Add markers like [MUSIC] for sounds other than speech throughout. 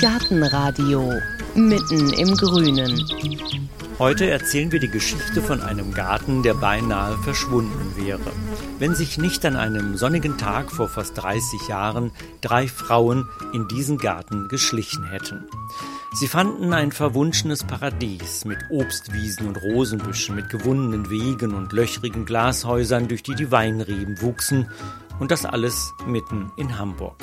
Gartenradio mitten im Grünen. Heute erzählen wir die Geschichte von einem Garten, der beinahe verschwunden wäre. Wenn sich nicht an einem sonnigen Tag vor fast 30 Jahren drei Frauen in diesen Garten geschlichen hätten. Sie fanden ein verwunschenes Paradies mit Obstwiesen und Rosenbüschen, mit gewundenen Wegen und löchrigen Glashäusern, durch die die Weinreben wuchsen, und das alles mitten in Hamburg.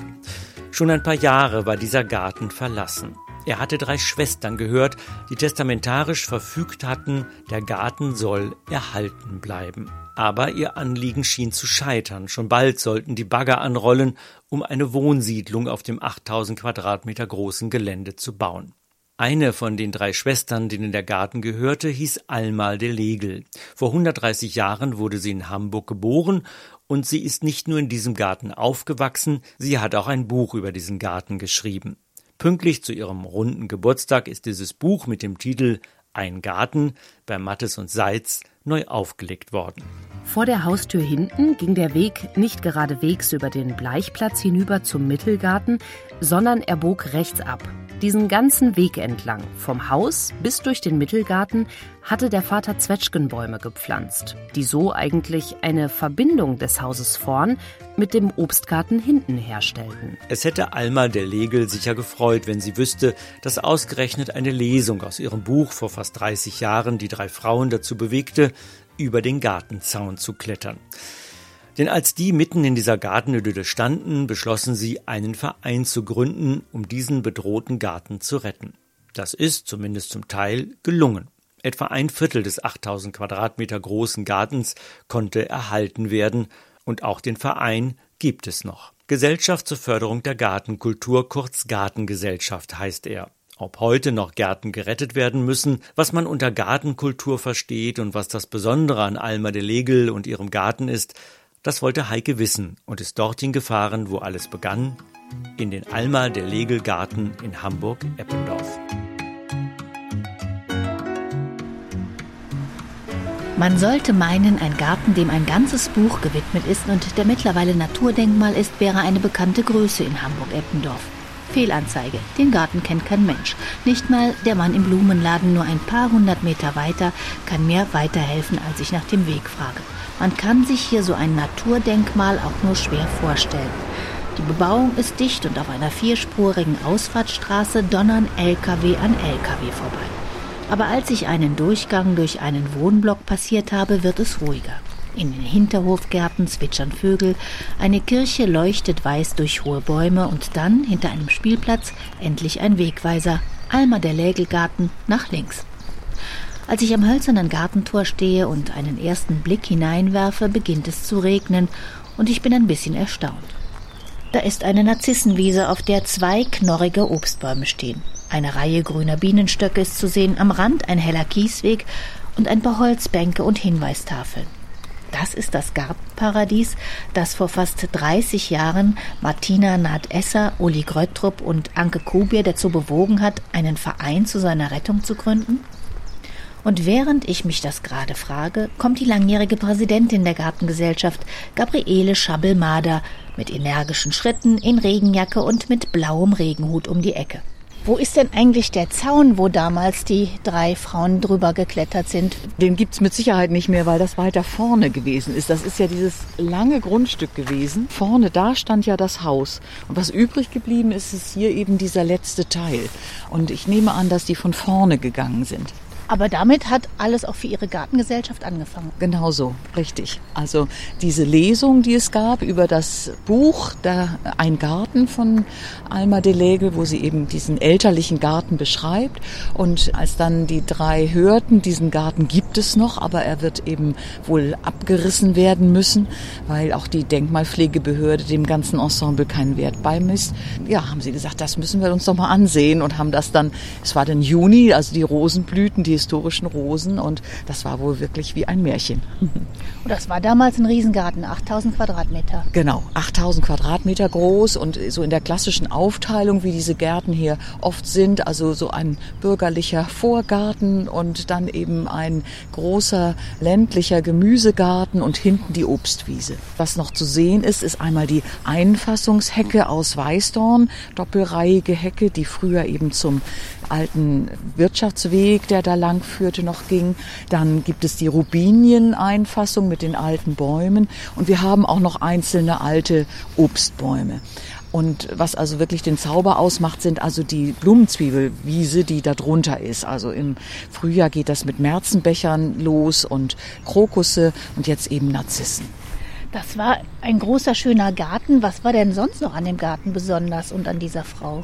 Schon ein paar Jahre war dieser Garten verlassen. Er hatte drei Schwestern gehört, die testamentarisch verfügt hatten, der Garten soll erhalten bleiben. Aber ihr Anliegen schien zu scheitern. Schon bald sollten die Bagger anrollen, um eine Wohnsiedlung auf dem 8000 Quadratmeter großen Gelände zu bauen. Eine von den drei Schwestern, denen der Garten gehörte, hieß Alma de Legel. Vor 130 Jahren wurde sie in Hamburg geboren und sie ist nicht nur in diesem Garten aufgewachsen, sie hat auch ein Buch über diesen Garten geschrieben. Pünktlich zu ihrem runden Geburtstag ist dieses Buch mit dem Titel Ein Garten bei Mattes und Seitz neu aufgelegt worden. Vor der Haustür hinten ging der Weg nicht geradewegs über den Bleichplatz hinüber zum Mittelgarten, sondern er bog rechts ab. Diesen ganzen Weg entlang, vom Haus bis durch den Mittelgarten, hatte der Vater Zwetschgenbäume gepflanzt, die so eigentlich eine Verbindung des Hauses vorn mit dem Obstgarten hinten herstellten. Es hätte Alma der Legel sicher gefreut, wenn sie wüsste, dass ausgerechnet eine Lesung aus ihrem Buch vor fast 30 Jahren die drei Frauen dazu bewegte, über den Gartenzaun zu klettern. Denn als die mitten in dieser Gartenidylle standen, beschlossen sie, einen Verein zu gründen, um diesen bedrohten Garten zu retten. Das ist, zumindest zum Teil, gelungen. Etwa ein Viertel des 8000 Quadratmeter großen Gartens konnte erhalten werden und auch den Verein gibt es noch. Gesellschaft zur Förderung der Gartenkultur, kurz Gartengesellschaft heißt er. Ob heute noch Gärten gerettet werden müssen, was man unter Gartenkultur versteht und was das Besondere an Alma de Legel und ihrem Garten ist, das wollte Heike wissen und ist dorthin gefahren, wo alles begann, in den Alma der Legelgarten in Hamburg-Eppendorf. Man sollte meinen, ein Garten, dem ein ganzes Buch gewidmet ist und der mittlerweile Naturdenkmal ist, wäre eine bekannte Größe in Hamburg-Eppendorf. Fehlanzeige. Den Garten kennt kein Mensch. Nicht mal der Mann im Blumenladen nur ein paar hundert Meter weiter kann mir weiterhelfen, als ich nach dem Weg frage. Man kann sich hier so ein Naturdenkmal auch nur schwer vorstellen. Die Bebauung ist dicht und auf einer vierspurigen Ausfahrtsstraße donnern LKW an LKW vorbei. Aber als ich einen Durchgang durch einen Wohnblock passiert habe, wird es ruhiger. In den Hinterhofgärten zwitschern Vögel, eine Kirche leuchtet weiß durch hohe Bäume und dann, hinter einem Spielplatz, endlich ein Wegweiser, Alma der Lägelgarten, nach links. Als ich am hölzernen Gartentor stehe und einen ersten Blick hineinwerfe, beginnt es zu regnen und ich bin ein bisschen erstaunt. Da ist eine Narzissenwiese, auf der zwei knorrige Obstbäume stehen. Eine Reihe grüner Bienenstöcke ist zu sehen, am Rand ein heller Kiesweg und ein paar Holzbänke und Hinweistafeln. Das ist das Gartenparadies, das vor fast 30 Jahren Martina Naht-Esser, Uli Gröttrup und Anke Kubier dazu bewogen hat, einen Verein zu seiner Rettung zu gründen? Und während ich mich das gerade frage, kommt die langjährige Präsidentin der Gartengesellschaft, Gabriele Schabel-Mader, mit energischen Schritten, in Regenjacke und mit blauem Regenhut um die Ecke. Wo ist denn eigentlich der Zaun, wo damals die drei Frauen drüber geklettert sind? Den gibt's mit Sicherheit nicht mehr, weil das weiter vorne gewesen ist. Das ist ja dieses lange Grundstück gewesen. Vorne da stand ja das Haus. Und was übrig geblieben ist, ist hier eben dieser letzte Teil. Und ich nehme an, dass die von vorne gegangen sind. Aber damit hat alles auch für Ihre Gartengesellschaft angefangen. Genau so, richtig. Also diese Lesung, die es gab über das Buch da Ein Garten von Alma de Legel, wo sie eben diesen elterlichen Garten beschreibt. Und als dann die drei hörten, diesen Garten gibt es noch, aber er wird eben wohl abgerissen werden müssen, weil auch die Denkmalpflegebehörde dem ganzen Ensemble keinen Wert beimisst. Ja, haben sie gesagt, das müssen wir uns doch mal ansehen und haben das dann, es war dann Juni, also die Rosenblüten, die historischen Rosen und das war wohl wirklich wie ein Märchen. [LAUGHS] Und das war damals ein Riesengarten, 8000 Quadratmeter. Genau, 8000 Quadratmeter groß und so in der klassischen Aufteilung, wie diese Gärten hier oft sind, also so ein bürgerlicher Vorgarten und dann eben ein großer ländlicher Gemüsegarten und hinten die Obstwiese. Was noch zu sehen ist, ist einmal die Einfassungshecke aus Weißdorn, doppelreihige Hecke, die früher eben zum alten Wirtschaftsweg, der da lang führte, noch ging. Dann gibt es die Rubinien-Einfassung mit den alten Bäumen und wir haben auch noch einzelne alte Obstbäume. Und was also wirklich den Zauber ausmacht, sind also die Blumenzwiebelwiese, die da drunter ist. Also im Frühjahr geht das mit Märzenbechern los und Krokusse und jetzt eben Narzissen. Das war ein großer, schöner Garten. Was war denn sonst noch an dem Garten besonders und an dieser Frau?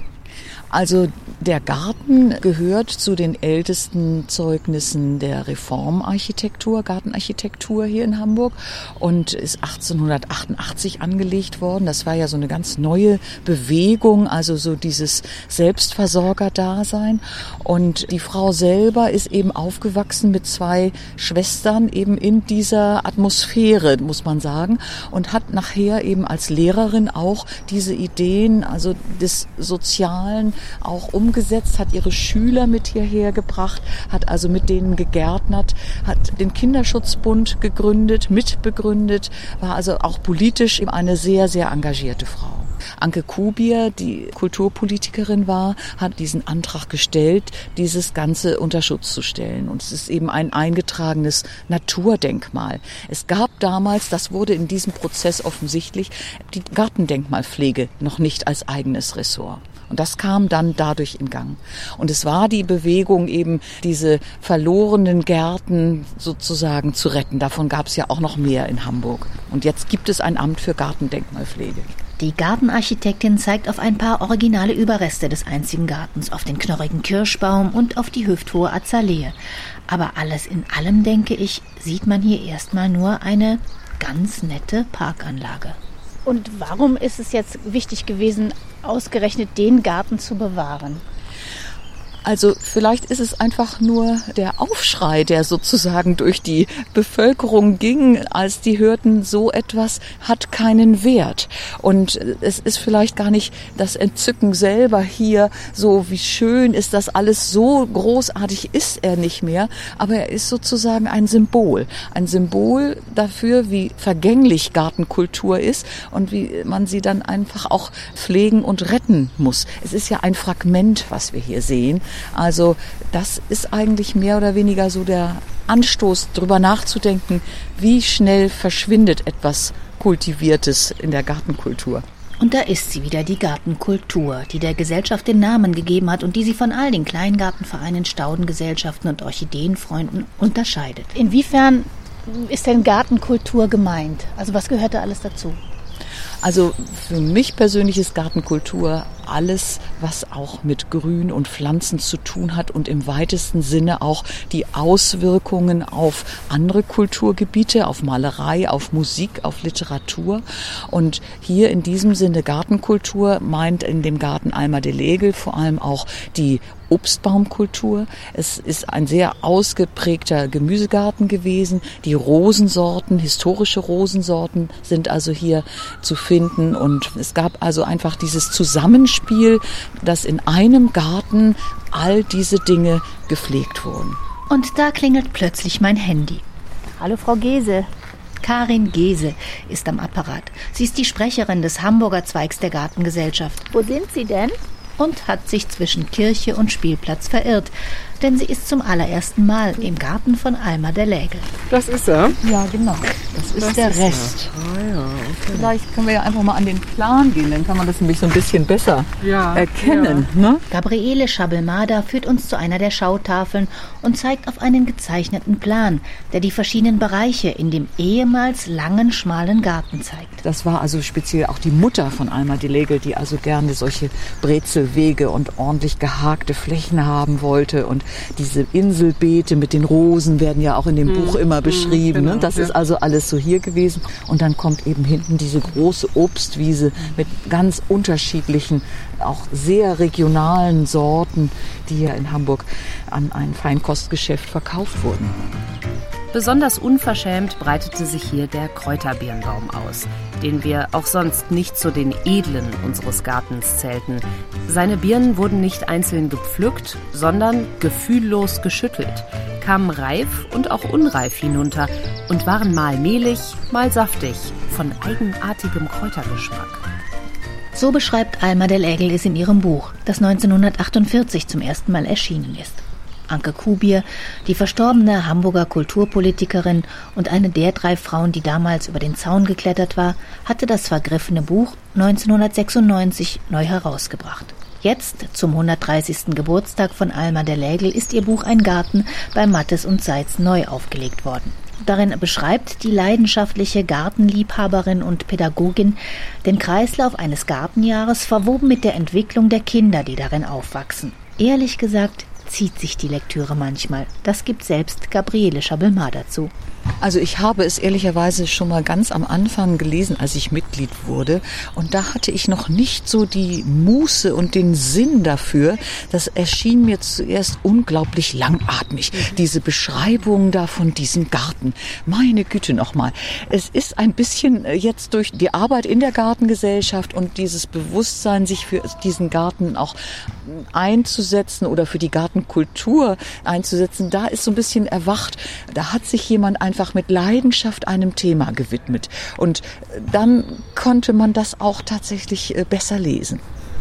Also der Garten gehört zu den ältesten Zeugnissen der Reformarchitektur, Gartenarchitektur hier in Hamburg und ist 1888 angelegt worden. Das war ja so eine ganz neue Bewegung, also so dieses Selbstversorger-Dasein. Und die Frau selber ist eben aufgewachsen mit zwei Schwestern eben in dieser Atmosphäre, muss man sagen, und hat nachher eben als Lehrerin auch diese Ideen, also des Sozialen, auch umgesetzt, hat ihre Schüler mit hierher gebracht, hat also mit denen gegärtnert, hat den Kinderschutzbund gegründet, mitbegründet, war also auch politisch eine sehr, sehr engagierte Frau. Anke Kubier, die Kulturpolitikerin war, hat diesen Antrag gestellt, dieses Ganze unter Schutz zu stellen. Und es ist eben ein eingetragenes Naturdenkmal. Es gab damals, das wurde in diesem Prozess offensichtlich, die Gartendenkmalpflege noch nicht als eigenes Ressort. Und das kam dann dadurch in Gang. Und es war die Bewegung, eben diese verlorenen Gärten sozusagen zu retten. Davon gab es ja auch noch mehr in Hamburg. Und jetzt gibt es ein Amt für Gartendenkmalpflege. Die Gartenarchitektin zeigt auf ein paar originale Überreste des einzigen Gartens, auf den knorrigen Kirschbaum und auf die hüfthohe Azalee. Aber alles in allem, denke ich, sieht man hier erstmal nur eine ganz nette Parkanlage. Und warum ist es jetzt wichtig gewesen, ausgerechnet den Garten zu bewahren? Also vielleicht ist es einfach nur der Aufschrei, der sozusagen durch die Bevölkerung ging, als die hörten, so etwas hat keinen Wert. Und es ist vielleicht gar nicht das Entzücken selber hier, so wie schön ist das alles, so großartig ist er nicht mehr, aber er ist sozusagen ein Symbol. Ein Symbol dafür, wie vergänglich Gartenkultur ist und wie man sie dann einfach auch pflegen und retten muss. Es ist ja ein Fragment, was wir hier sehen. Also das ist eigentlich mehr oder weniger so der Anstoß, darüber nachzudenken, wie schnell verschwindet etwas Kultiviertes in der Gartenkultur. Und da ist sie wieder, die Gartenkultur, die der Gesellschaft den Namen gegeben hat und die sie von all den Kleingartenvereinen, Staudengesellschaften und Orchideenfreunden unterscheidet. Inwiefern ist denn Gartenkultur gemeint? Also was gehört da alles dazu? Also für mich persönlich ist Gartenkultur alles, was auch mit Grün und Pflanzen zu tun hat und im weitesten Sinne auch die Auswirkungen auf andere Kulturgebiete, auf Malerei, auf Musik, auf Literatur. Und hier in diesem Sinne Gartenkultur meint in dem Garten Alma de Legel vor allem auch die Obstbaumkultur. Es ist ein sehr ausgeprägter Gemüsegarten gewesen. Die Rosensorten, historische Rosensorten sind also hier zu finden. Und es gab also einfach dieses Zusammenspiel, dass in einem Garten all diese Dinge gepflegt wurden. Und da klingelt plötzlich mein Handy. Hallo Frau Gese. Karin Gese ist am Apparat. Sie ist die Sprecherin des Hamburger Zweigs der Gartengesellschaft. Wo sind Sie denn? und hat sich zwischen Kirche und Spielplatz verirrt denn sie ist zum allerersten Mal im Garten von Alma der Lägel. Das ist er? Ja, genau. Das ist das der ist Rest. Ah, ja, okay. Vielleicht können wir ja einfach mal an den Plan gehen, dann kann man das nämlich so ein bisschen besser ja, erkennen. Ja. Ne? Gabriele Schabelmada führt uns zu einer der Schautafeln und zeigt auf einen gezeichneten Plan, der die verschiedenen Bereiche in dem ehemals langen, schmalen Garten zeigt. Das war also speziell auch die Mutter von Alma de Legel, die also gerne solche Brezelwege und ordentlich gehakte Flächen haben wollte und Diese Inselbeete mit den Rosen werden ja auch in dem mhm. Buch immer hm, beschrieben. Genau, ne? Das ja. ist also alles so hier gewesen. Und dann kommt eben hinten diese große Obstwiese mit ganz unterschiedlichen, auch sehr regionalen Sorten, die ja in Hamburg an ein Feinkostgeschäft verkauft wurden. Besonders unverschämt breitete sich hier der Kräuterbirnbaum aus, den wir auch sonst nicht zu den edlen unseres Gartens zählten. Seine Birnen wurden nicht einzeln gepflückt, sondern gefühllos geschüttelt, kamen reif und auch unreif hinunter und waren mal mehlig, mal saftig, von eigenartigem Kräutergeschmack. So beschreibt Alma del Egel es in ihrem Buch, das 1948 zum ersten Mal erschienen ist. Anke Kubier, die verstorbene Hamburger Kulturpolitikerin und eine der drei Frauen, die damals über den Zaun geklettert war, hatte das vergriffene Buch 1996 neu herausgebracht. Jetzt, zum 130. Geburtstag von Alma der Lägel, ist ihr Buch Ein Garten bei Mattes und Seitz neu aufgelegt worden. Darin beschreibt die leidenschaftliche Gartenliebhaberin und Pädagogin den Kreislauf eines Gartenjahres verwoben mit der Entwicklung der Kinder, die darin aufwachsen. Ehrlich gesagt zieht sich die Lektüre manchmal. Das gibt selbst Gabriele Schabelmar dazu. Also ich habe es ehrlicherweise schon mal ganz am Anfang gelesen, als ich Mitglied wurde. Und da hatte ich noch nicht so die Muße und den Sinn dafür. Das erschien mir zuerst unglaublich langatmig. Diese Beschreibung da von diesem Garten. Meine Güte nochmal. Es ist ein bisschen äh, jetzt durch die Arbeit in der Gartengesellschaft und dieses Bewusstsein, sich für diesen Garten auch einzusetzen oder für die Gartenkultur einzusetzen, da ist so ein bisschen erwacht. Da hat sich jemand einfach einfach mit Leidenschaft einem Thema gewidmet. Und dann konnte man das auch tatsächlich äh, besser lesen.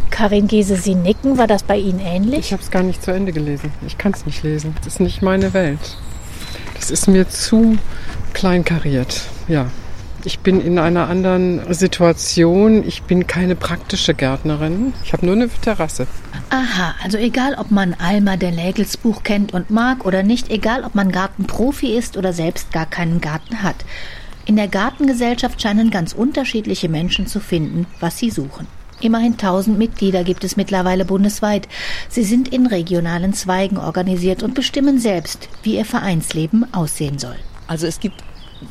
Karin Gese, Sie nicken. War das bei Ihnen ähnlich? Ich habe es gar nicht zu Ende gelesen. Ich kann es nicht lesen. Das ist nicht meine Welt. Das ist mir zu kleinkariert. Ja. Ich bin in einer anderen Situation. Ich bin keine praktische Gärtnerin. Ich habe nur eine Terrasse. Aha, also egal, ob man Alma der Lägels Buch kennt und mag oder nicht, egal, ob man Gartenprofi ist oder selbst gar keinen Garten hat. In der Gartengesellschaft scheinen ganz unterschiedliche Menschen zu finden, was sie suchen. Immerhin 1000 Mitglieder gibt es mittlerweile bundesweit. Sie sind in regionalen Zweigen organisiert und bestimmen selbst, wie ihr Vereinsleben aussehen soll. Also es gibt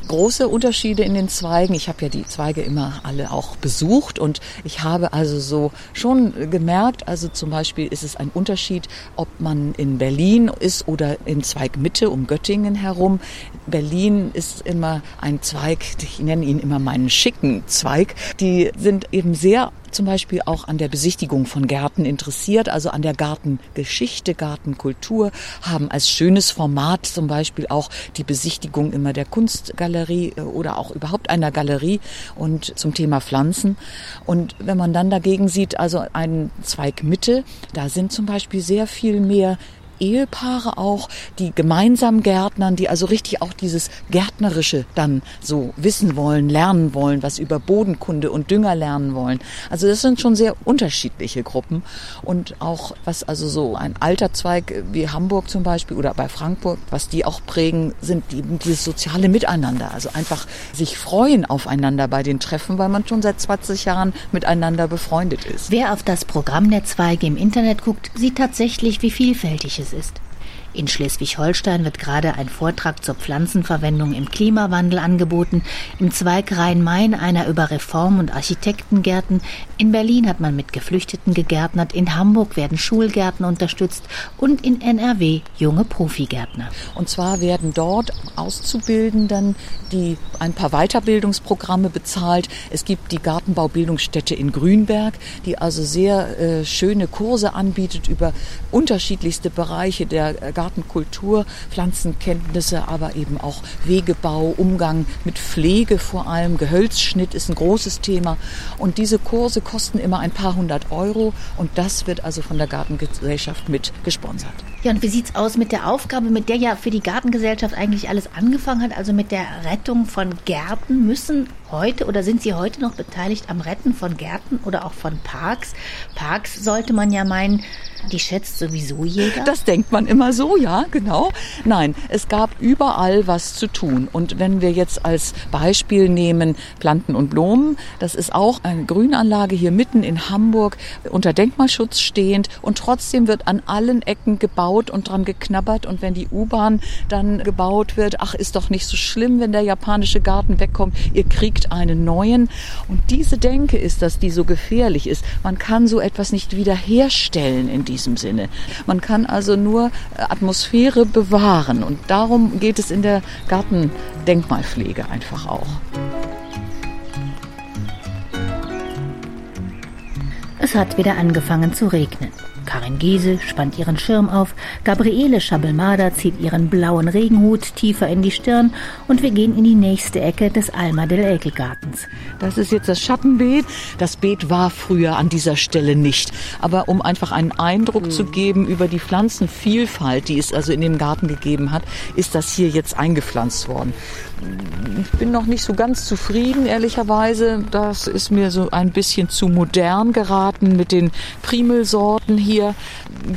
große Unterschiede in den Zweigen. Ich habe ja die Zweige immer alle auch besucht und ich habe also so schon gemerkt, also zum Beispiel ist es ein Unterschied, ob man in Berlin ist oder in Zweigmitte um Göttingen herum. Berlin ist immer ein Zweig, ich nenne ihn immer meinen schicken Zweig. Die sind eben sehr zum Beispiel auch an der Besichtigung von Gärten interessiert, also an der Gartengeschichte, Gartenkultur, haben als schönes Format zum Beispiel auch die Besichtigung immer der Kunstgalerie äh, oder auch überhaupt einer Galerie und zum Thema Pflanzen. Und wenn man dann dagegen sieht, also einen Zweig Mitte, da sind zum Beispiel sehr viel mehr Ehepaare auch, die gemeinsam gärtnern, die also richtig auch dieses Gärtnerische dann so wissen wollen, lernen wollen, was über Bodenkunde und Dünger lernen wollen. Also das sind schon sehr unterschiedliche Gruppen und auch was also so ein alter Zweig wie Hamburg zum Beispiel oder bei Frankfurt, was die auch prägen, sind eben dieses soziale Miteinander. Also einfach sich freuen aufeinander bei den Treffen, weil man schon seit 20 Jahren miteinander befreundet ist. Wer auf das Programm der Zweige im Internet guckt, sieht tatsächlich, wie vielfältig es es ist. In Schleswig-Holstein wird gerade ein Vortrag zur Pflanzenverwendung im Klimawandel angeboten, im Zweig Rhein-Main einer über Reform- und Architektengärten, in Berlin hat man mit Geflüchteten gegärtnert, in Hamburg werden Schulgärten unterstützt und in NRW junge Profigärtner. Und zwar werden dort Auszubildenden, die ein paar Weiterbildungsprogramme bezahlt. Es gibt die Gartenbaubildungsstätte in Grünberg, die also sehr äh, schöne Kurse anbietet über unterschiedlichste Bereiche der Gartenbau Gartenkultur, Pflanzenkenntnisse, aber eben auch Wegebau, Umgang mit Pflege vor allem. Gehölzschnitt ist ein großes Thema. Und diese Kurse kosten immer ein paar hundert Euro und das wird also von der Gartengesellschaft mit gesponsert. Ja, und wie sieht es aus mit der Aufgabe, mit der ja für die Gartengesellschaft eigentlich alles angefangen hat, also mit der Rettung von Gärten? Müssen heute oder sind Sie heute noch beteiligt am Retten von Gärten oder auch von Parks? Parks sollte man ja meinen, die schätzt sowieso jeder. Das denkt man immer so, ja, genau. Nein, es gab überall was zu tun. Und wenn wir jetzt als Beispiel nehmen Planten und Blumen, das ist auch eine Grünanlage hier mitten in Hamburg unter Denkmalschutz stehend und trotzdem wird an allen Ecken gebaut und dran geknabbert und wenn die U-Bahn dann gebaut wird, ach, ist doch nicht so schlimm, wenn der japanische Garten wegkommt, ihr kriegt einen neuen. Und diese Denke ist das, die so gefährlich ist. Man kann so etwas nicht wiederherstellen in diesem Sinne. Man kann also nur Atmosphäre bewahren und darum geht es in der Gartendenkmalpflege einfach auch. Es hat wieder angefangen zu regnen. Karin Giese spannt ihren Schirm auf, Gabriele Schabelmader zieht ihren blauen Regenhut tiefer in die Stirn und wir gehen in die nächste Ecke des Alma del Ekel Gartens. Das ist jetzt das Schattenbeet. Das Beet war früher an dieser Stelle nicht. Aber um einfach einen Eindruck mhm. zu geben über die Pflanzenvielfalt, die es also in dem Garten gegeben hat, ist das hier jetzt eingepflanzt worden. Ich bin noch nicht so ganz zufrieden, ehrlicherweise. Das ist mir so ein bisschen zu modern geraten mit den Primelsorten hier.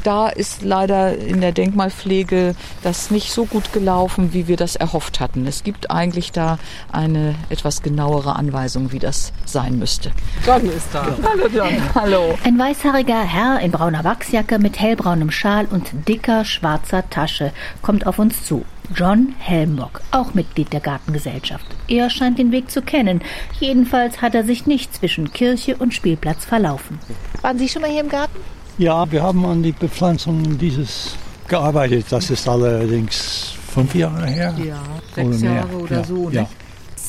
Da ist leider in der Denkmalpflege das nicht so gut gelaufen, wie wir das erhofft hatten. Es gibt eigentlich da eine etwas genauere Anweisung, wie das sein müsste. John ist da. Hallo John. Hallo. Ein weißhaariger Herr in brauner Wachsjacke mit hellbraunem Schal und dicker schwarzer Tasche kommt auf uns zu. John Helmbock, auch Mitglied der Gartengesellschaft. Er scheint den Weg zu kennen. Jedenfalls hat er sich nicht zwischen Kirche und Spielplatz verlaufen. Waren Sie schon mal hier im Garten? Ja, wir haben an die Bepflanzung dieses gearbeitet. Das ist allerdings fünf Jahre her. Ja, sechs oder Jahre oder ja, so. Ja.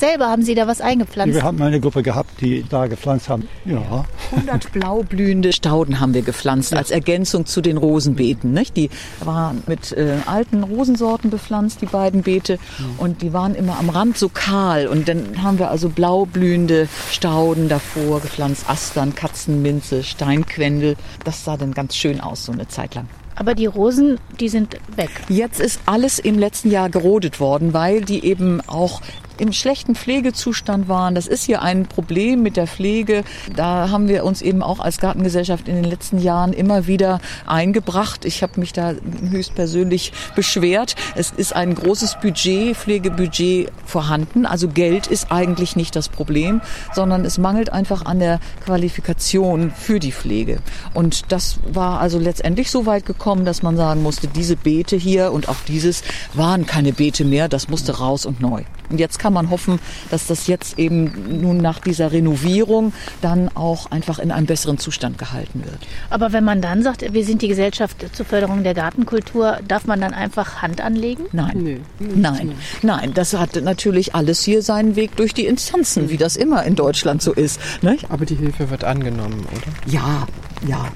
Selber haben Sie da was eingepflanzt? Wir haben eine Gruppe gehabt, die da gepflanzt haben. Ja. 100 blaublühende Stauden haben wir gepflanzt als Ergänzung zu den Rosenbeeten. Nicht? Die waren mit äh, alten Rosensorten bepflanzt, die beiden Beete. Und die waren immer am Rand so kahl. Und dann haben wir also blaublühende Stauden davor gepflanzt. Astern, Katzenminze, Steinquendel. Das sah dann ganz schön aus, so eine Zeit lang. Aber die Rosen, die sind weg. Jetzt ist alles im letzten Jahr gerodet worden, weil die eben auch im schlechten Pflegezustand waren. Das ist hier ein Problem mit der Pflege. Da haben wir uns eben auch als Gartengesellschaft in den letzten Jahren immer wieder eingebracht. Ich habe mich da höchstpersönlich beschwert. Es ist ein großes Budget, Pflegebudget vorhanden. Also Geld ist eigentlich nicht das Problem, sondern es mangelt einfach an der Qualifikation für die Pflege. Und das war also letztendlich so weit gekommen, dass man sagen musste, diese Beete hier und auch dieses waren keine Beete mehr. Das musste raus und neu. Und jetzt kann man hoffen, dass das jetzt eben nun nach dieser Renovierung dann auch einfach in einem besseren Zustand gehalten wird. Aber wenn man dann sagt, wir sind die Gesellschaft zur Förderung der Gartenkultur, darf man dann einfach Hand anlegen? Nein. Nee, Nein, nein, das hat natürlich alles hier seinen Weg durch die Instanzen, wie das immer in Deutschland so ist. Nicht? Aber die Hilfe wird angenommen, oder? Ja, ja.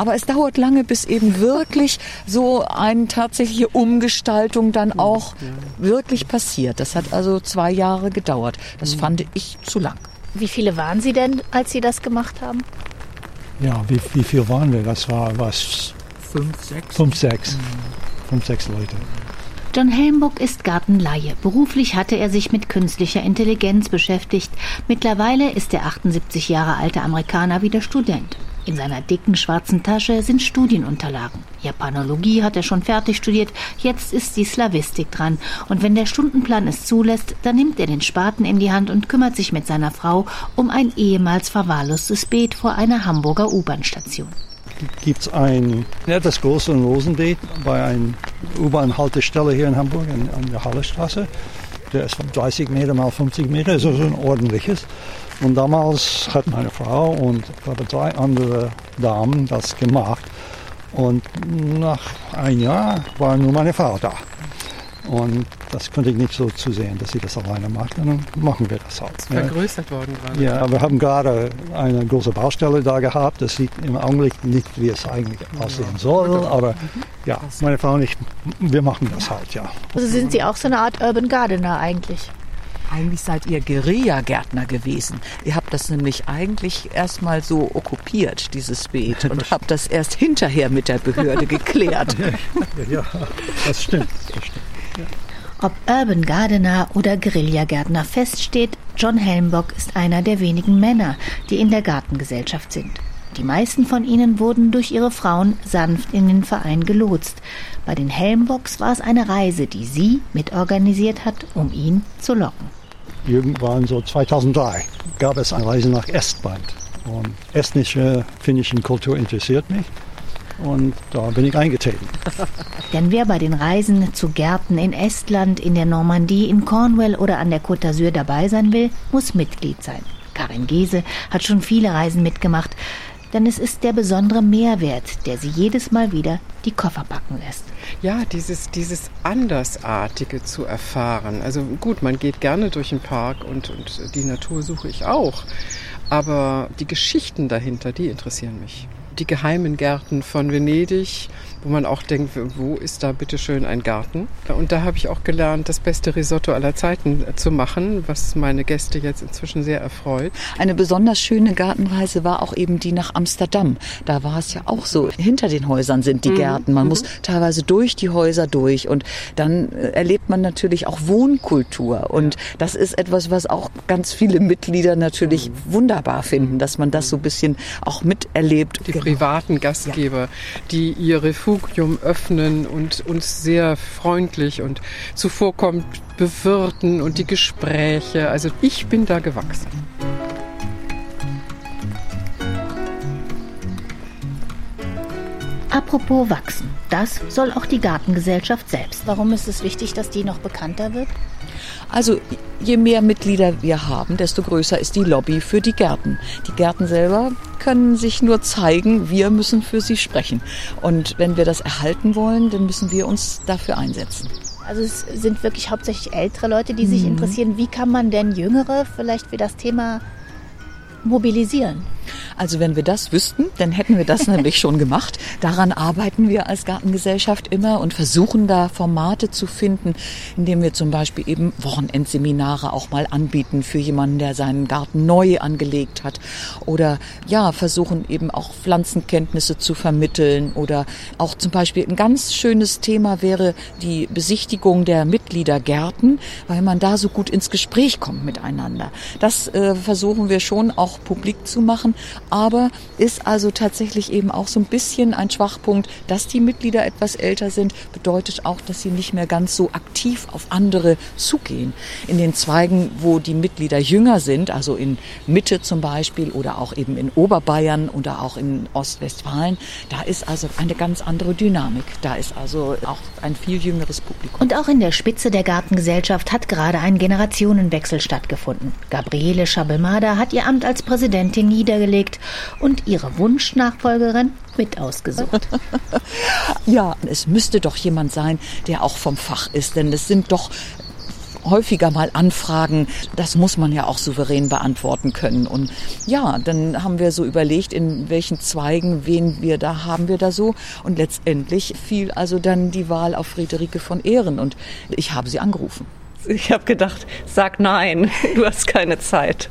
Aber es dauert lange, bis eben wirklich so eine tatsächliche Umgestaltung dann auch wirklich passiert. Das hat also zwei Jahre gedauert. Das fand ich zu lang. Wie viele waren Sie denn, als Sie das gemacht haben? Ja, wie, wie viel waren wir? Das war was? Fünf, sechs. Fünf, sechs. Fünf, sechs Leute. John Helmbuck ist Gartenlaie. Beruflich hatte er sich mit künstlicher Intelligenz beschäftigt. Mittlerweile ist der 78 Jahre alte Amerikaner wieder Student. In seiner dicken schwarzen Tasche sind Studienunterlagen. Japanologie hat er schon fertig studiert, jetzt ist die Slavistik dran. Und wenn der Stundenplan es zulässt, dann nimmt er den Spaten in die Hand und kümmert sich mit seiner Frau um ein ehemals verwahrlostes Beet vor einer Hamburger U-Bahn-Station. Gibt es ein etwas größeres Rosenbeet bei einer U-Bahn-Haltestelle hier in Hamburg an, an der Hallestraße. Der ist 30 Meter mal 50 Meter, also so ein ordentliches. Und damals hat meine Frau und drei andere Damen das gemacht. Und nach einem Jahr war nur meine Frau da. Und das konnte ich nicht so zusehen, dass sie das alleine macht. Und dann machen wir das halt. Ja. Vergrößert worden gerade. Ja, wir haben gerade eine große Baustelle da gehabt. Das sieht im Augenblick nicht, wie es eigentlich aussehen soll. Aber ja, meine Frau und ich, wir machen das halt, ja. Also sind Sie auch so eine Art Urban Gardener eigentlich? Eigentlich seid ihr Guerilla-Gärtner gewesen. Ihr habt das nämlich eigentlich erstmal so okkupiert, dieses Beet, und habt das erst hinterher mit der Behörde [LAUGHS] geklärt. Ja, das stimmt. Das stimmt. Ob Urban Gardener oder Guerillagärtner feststeht, John Helmbock ist einer der wenigen Männer, die in der Gartengesellschaft sind. Die meisten von ihnen wurden durch ihre Frauen sanft in den Verein gelotst. Bei den Helmbocks war es eine Reise, die sie mitorganisiert hat, um ihn zu locken. Irgendwann so 2003 gab es eine Reise nach Estland. Und estnische, finnische Kultur interessiert mich. Und da bin ich eingetreten. [LAUGHS] Denn wer bei den Reisen zu Gärten in Estland, in der Normandie, in Cornwall oder an der Côte d'Azur dabei sein will, muss Mitglied sein. Karin Gese hat schon viele Reisen mitgemacht, denn es ist der besondere Mehrwert, der sie jedes Mal wieder die Koffer packen lässt. Ja, dieses, dieses Andersartige zu erfahren. Also gut, man geht gerne durch den Park und, und die Natur suche ich auch. Aber die Geschichten dahinter, die interessieren mich die geheimen Gärten von Venedig, wo man auch denkt, wo ist da bitte schön ein Garten? Und da habe ich auch gelernt, das beste Risotto aller Zeiten zu machen, was meine Gäste jetzt inzwischen sehr erfreut. Eine besonders schöne Gartenreise war auch eben die nach Amsterdam. Da war es ja auch so. Hinter den Häusern sind die mhm. Gärten. Man mhm. muss teilweise durch die Häuser durch und dann äh, erlebt man natürlich auch Wohnkultur. Und das ist etwas, was auch ganz viele Mitglieder natürlich mhm. wunderbar finden, dass man das so ein bisschen auch miterlebt. Die privaten Gastgeber, die ihr Refugium öffnen und uns sehr freundlich und zuvorkommt bewirten und die Gespräche. Also ich bin da gewachsen. Apropos wachsen, das soll auch die Gartengesellschaft selbst. Warum ist es wichtig, dass die noch bekannter wird? Also je mehr Mitglieder wir haben, desto größer ist die Lobby für die Gärten. Die Gärten selber können sich nur zeigen, wir müssen für sie sprechen. Und wenn wir das erhalten wollen, dann müssen wir uns dafür einsetzen. Also es sind wirklich hauptsächlich ältere Leute, die sich mhm. interessieren. Wie kann man denn Jüngere vielleicht für das Thema mobilisieren? Also wenn wir das wüssten, dann hätten wir das nämlich schon gemacht. Daran arbeiten wir als Gartengesellschaft immer und versuchen da Formate zu finden, indem wir zum Beispiel eben Wochenendseminare auch mal anbieten für jemanden, der seinen Garten neu angelegt hat. Oder ja, versuchen eben auch Pflanzenkenntnisse zu vermitteln. Oder auch zum Beispiel ein ganz schönes Thema wäre die Besichtigung der Mitgliedergärten, weil man da so gut ins Gespräch kommt miteinander. Das äh, versuchen wir schon auch publik zu machen aber ist also tatsächlich eben auch so ein bisschen ein Schwachpunkt, dass die Mitglieder etwas älter sind, bedeutet auch, dass sie nicht mehr ganz so aktiv auf andere zugehen. In den Zweigen, wo die Mitglieder jünger sind, also in Mitte zum Beispiel oder auch eben in Oberbayern oder auch in Ostwestfalen, da ist also eine ganz andere Dynamik. Da ist also auch ein viel jüngeres Publikum. Und auch in der Spitze der Gartengesellschaft hat gerade ein Generationenwechsel stattgefunden. Gabriele Schabelmader hat ihr Amt als Präsidentin niedergelegt und ihre Wunschnachfolgerin mit ausgesucht. [LAUGHS] ja, es müsste doch jemand sein, der auch vom Fach ist, denn es sind doch häufiger mal Anfragen. Das muss man ja auch souverän beantworten können. Und ja, dann haben wir so überlegt, in welchen Zweigen, wen wir da haben wir da so. Und letztendlich fiel also dann die Wahl auf Friederike von Ehren und ich habe sie angerufen. Ich habe gedacht, sag nein, [LAUGHS] du hast keine Zeit.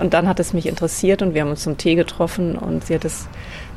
Und dann hat es mich interessiert und wir haben uns zum Tee getroffen und sie hat es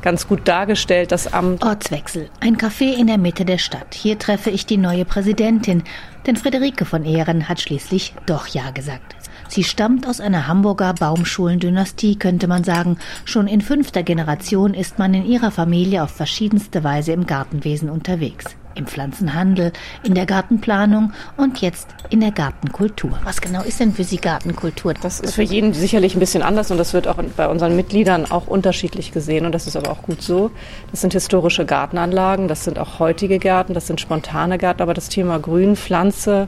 ganz gut dargestellt, das Amt. Ortswechsel. Ein Café in der Mitte der Stadt. Hier treffe ich die neue Präsidentin, denn Friederike von Ehren hat schließlich doch Ja gesagt. Sie stammt aus einer Hamburger Baumschulendynastie, könnte man sagen. Schon in fünfter Generation ist man in ihrer Familie auf verschiedenste Weise im Gartenwesen unterwegs im Pflanzenhandel, in der Gartenplanung und jetzt in der Gartenkultur. Was genau ist denn für Sie Gartenkultur? Das ist für jeden sicherlich ein bisschen anders und das wird auch bei unseren Mitgliedern auch unterschiedlich gesehen und das ist aber auch gut so. Das sind historische Gartenanlagen, das sind auch heutige Gärten, das sind spontane Gärten, aber das Thema Grün, Pflanze,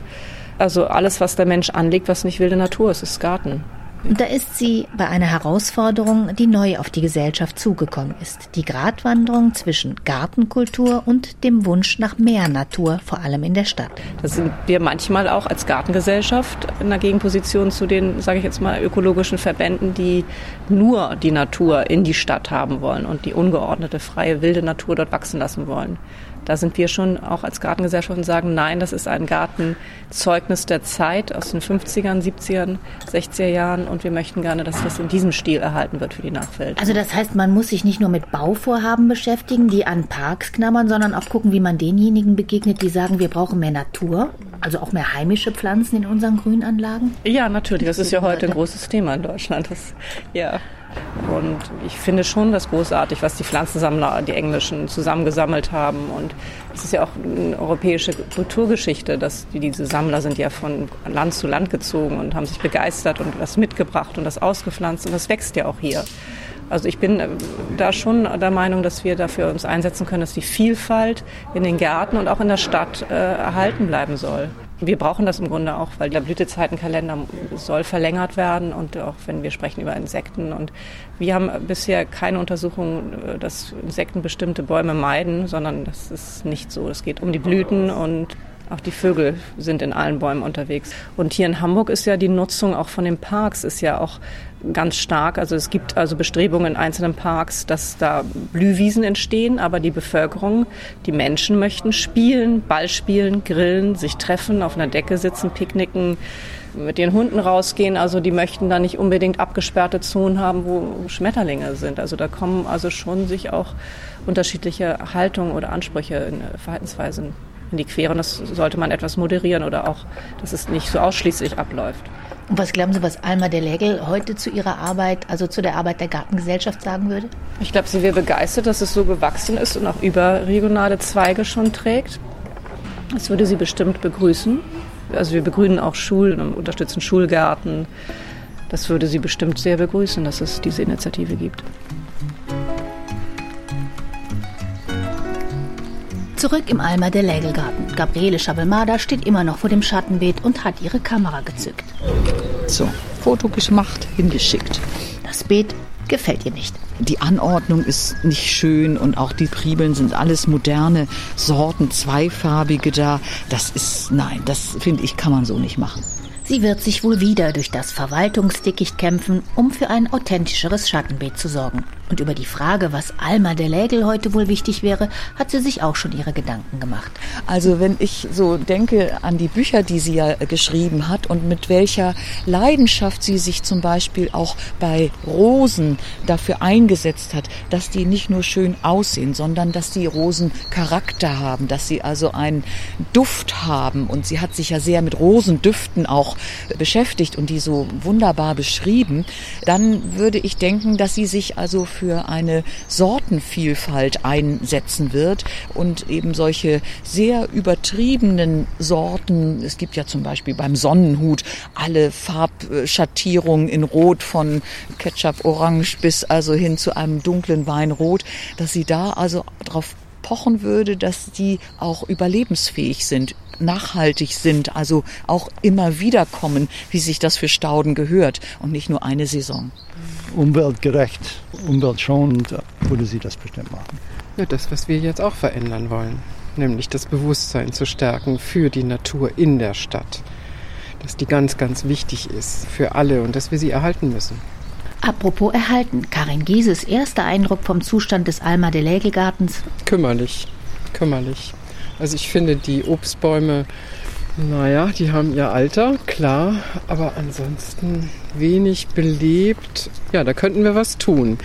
also alles, was der Mensch anlegt, was nicht wilde Natur ist, ist Garten. Da ist sie bei einer Herausforderung, die neu auf die Gesellschaft zugekommen ist. Die Gratwanderung zwischen Gartenkultur und dem Wunsch nach mehr Natur, vor allem in der Stadt. Da sind wir manchmal auch als Gartengesellschaft in der Gegenposition zu den, sage ich jetzt mal, ökologischen Verbänden, die nur die Natur in die Stadt haben wollen und die ungeordnete, freie, wilde Natur dort wachsen lassen wollen. Da sind wir schon auch als Gartengesellschaft und sagen, nein, das ist ein Gartenzeugnis der Zeit aus den 50ern, 70ern, 60er Jahren und wir möchten gerne, dass das in diesem Stil erhalten wird für die Nachwelt. Also das heißt, man muss sich nicht nur mit Bauvorhaben beschäftigen, die an Parks knabbern, sondern auch gucken, wie man denjenigen begegnet, die sagen, wir brauchen mehr Natur, also auch mehr heimische Pflanzen in unseren Grünanlagen? Ja, natürlich. Das ist ja heute ein großes Thema in Deutschland. Das, ja. Und ich finde schon das großartig, was die Pflanzensammler, die Englischen, zusammengesammelt haben. Und es ist ja auch eine europäische Kulturgeschichte, dass die, diese Sammler sind ja von Land zu Land gezogen und haben sich begeistert und was mitgebracht und das ausgepflanzt. Und das wächst ja auch hier. Also ich bin äh, da schon der Meinung, dass wir dafür uns einsetzen können, dass die Vielfalt in den Gärten und auch in der Stadt äh, erhalten bleiben soll. Wir brauchen das im Grunde auch, weil der Blütezeitenkalender soll verlängert werden und auch wenn wir sprechen über Insekten. Und wir haben bisher keine Untersuchung, äh, dass Insekten bestimmte Bäume meiden, sondern das ist nicht so. Es geht um die Blüten und auch die Vögel sind in allen Bäumen unterwegs. Und hier in Hamburg ist ja die Nutzung auch von den Parks ist ja auch ganz stark. Also es gibt also Bestrebungen in einzelnen Parks, dass da Blühwiesen entstehen, aber die Bevölkerung, die Menschen möchten spielen, Ball spielen, grillen, sich treffen, auf einer Decke sitzen, picknicken, mit ihren Hunden rausgehen. Also die möchten da nicht unbedingt abgesperrte Zonen haben, wo Schmetterlinge sind. Also da kommen also schon sich auch unterschiedliche Haltungen oder Ansprüche in Verhaltensweisen in die Quere. Und das sollte man etwas moderieren oder auch, dass es nicht so ausschließlich abläuft. Und was glauben Sie, was Alma der Lägel heute zu ihrer Arbeit, also zu der Arbeit der Gartengesellschaft sagen würde? Ich glaube, sie wäre begeistert, dass es so gewachsen ist und auch überregionale Zweige schon trägt. Das würde sie bestimmt begrüßen. Also wir begrünen auch Schulen und unterstützen Schulgärten. Das würde sie bestimmt sehr begrüßen, dass es diese Initiative gibt. Zurück im Alma der Lägelgarten. Gabriele Schabelmada steht immer noch vor dem Schattenbeet und hat ihre Kamera gezückt. So, Foto gemacht, hingeschickt. Das Beet gefällt ihr nicht. Die Anordnung ist nicht schön und auch die Priebeln sind alles moderne Sorten, zweifarbige da. Das ist, nein, das finde ich, kann man so nicht machen. Sie wird sich wohl wieder durch das Verwaltungsdickicht kämpfen, um für ein authentischeres Schattenbeet zu sorgen. Und über die Frage, was Alma der Lägel heute wohl wichtig wäre, hat sie sich auch schon ihre Gedanken gemacht. Also wenn ich so denke an die Bücher, die sie ja geschrieben hat und mit welcher Leidenschaft sie sich zum Beispiel auch bei Rosen dafür eingesetzt hat, dass die nicht nur schön aussehen, sondern dass die Rosen Charakter haben, dass sie also einen Duft haben. Und sie hat sich ja sehr mit Rosendüften auch beschäftigt und die so wunderbar beschrieben, dann würde ich denken, dass sie sich also für eine Sortenvielfalt einsetzen wird und eben solche sehr übertriebenen Sorten, es gibt ja zum Beispiel beim Sonnenhut alle Farbschattierungen in Rot von Ketchup Orange bis also hin zu einem dunklen Weinrot, dass sie da also darauf pochen würde, dass die auch überlebensfähig sind, nachhaltig sind, also auch immer wieder kommen, wie sich das für Stauden gehört und nicht nur eine Saison umweltgerecht, umweltschonend würde sie das bestimmt machen. Ja, das, was wir jetzt auch verändern wollen, nämlich das Bewusstsein zu stärken für die Natur in der Stadt. Dass die ganz, ganz wichtig ist für alle und dass wir sie erhalten müssen. Apropos erhalten, Karin Gieses erster Eindruck vom Zustand des Alma de Lägelgartens? Kümmerlich, kümmerlich. Also ich finde die Obstbäume naja, die haben ihr Alter, klar, aber ansonsten wenig belebt. Ja, da könnten wir was tun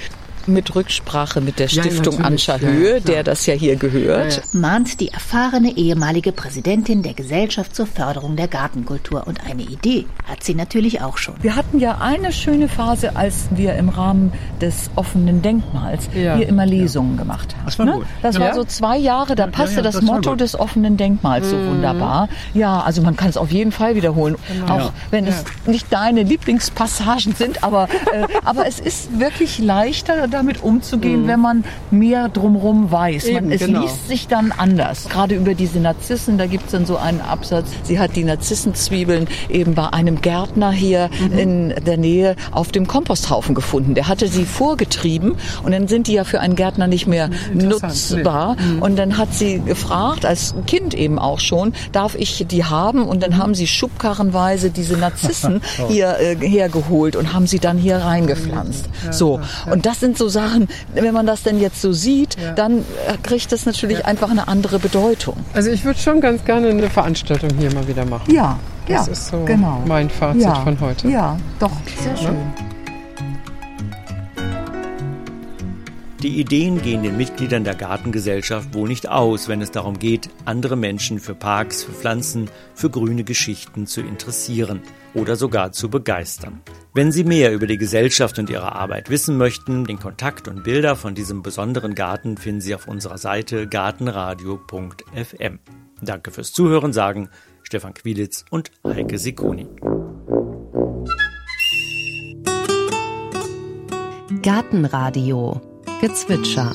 mit Rücksprache mit der Stiftung ja, Anscha Höhe, ja, der das ja hier gehört. Ja, mahnt die erfahrene ehemalige Präsidentin der Gesellschaft zur Förderung der Gartenkultur. Und eine Idee hat sie natürlich auch schon. Wir hatten ja eine schöne Phase, als wir im Rahmen des offenen Denkmals hier immer Lesungen gemacht haben. Das war, ne? gut. das war so zwei Jahre, da passte das, das Motto des offenen Denkmals mhm. so wunderbar. Ja, also man kann es auf jeden Fall wiederholen, genau. auch wenn es nicht deine Lieblingspassagen sind, aber, äh, aber es ist wirklich leichter, damit umzugehen, mhm. wenn man mehr drumherum weiß. Eben, man, es genau. liest sich dann anders. Gerade über diese Narzissen, da gibt es dann so einen Absatz. Sie hat die Narzissenzwiebeln eben bei einem Gärtner hier mhm. in der Nähe auf dem Komposthaufen gefunden. Der hatte sie vorgetrieben und dann sind die ja für einen Gärtner nicht mehr nutzbar. Mhm. Und dann hat sie gefragt, als Kind eben auch schon, darf ich die haben? Und dann haben sie schubkarrenweise diese Narzissen [LAUGHS] hier äh, hergeholt und haben sie dann hier reingepflanzt. So. Und das sind so Sachen, wenn man das denn jetzt so sieht, ja. dann äh, kriegt das natürlich ja. einfach eine andere Bedeutung. Also ich würde schon ganz gerne eine Veranstaltung hier mal wieder machen. Ja, Das ja, ist so genau. mein Fazit ja, von heute. Ja, doch, sehr schön. Die Ideen gehen den Mitgliedern der Gartengesellschaft wohl nicht aus, wenn es darum geht, andere Menschen für Parks, für Pflanzen, für grüne Geschichten zu interessieren oder sogar zu begeistern. Wenn Sie mehr über die Gesellschaft und ihre Arbeit wissen möchten, den Kontakt und Bilder von diesem besonderen Garten finden Sie auf unserer Seite gartenradio.fm. Danke fürs Zuhören, sagen Stefan Quilitz und Heike Sikoni. Gartenradio Gezwitscher.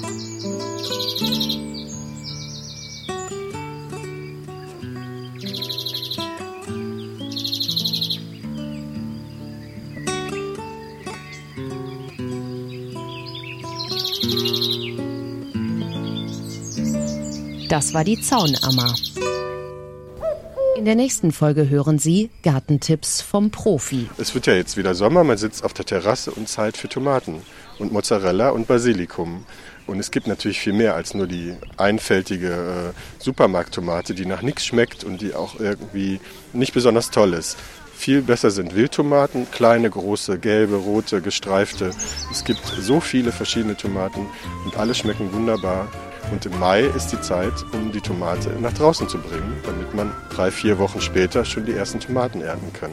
Das war die Zaunammer. In der nächsten Folge hören Sie Gartentipps vom Profi. Es wird ja jetzt wieder Sommer, man sitzt auf der Terrasse und zahlt für Tomaten und Mozzarella und Basilikum. Und es gibt natürlich viel mehr als nur die einfältige äh, Supermarkttomate, die nach nichts schmeckt und die auch irgendwie nicht besonders toll ist. Viel besser sind Wildtomaten, kleine, große, gelbe, rote, gestreifte. Es gibt so viele verschiedene Tomaten und alle schmecken wunderbar. Und im Mai ist die Zeit, um die Tomate nach draußen zu bringen, damit man drei, vier Wochen später schon die ersten Tomaten ernten kann.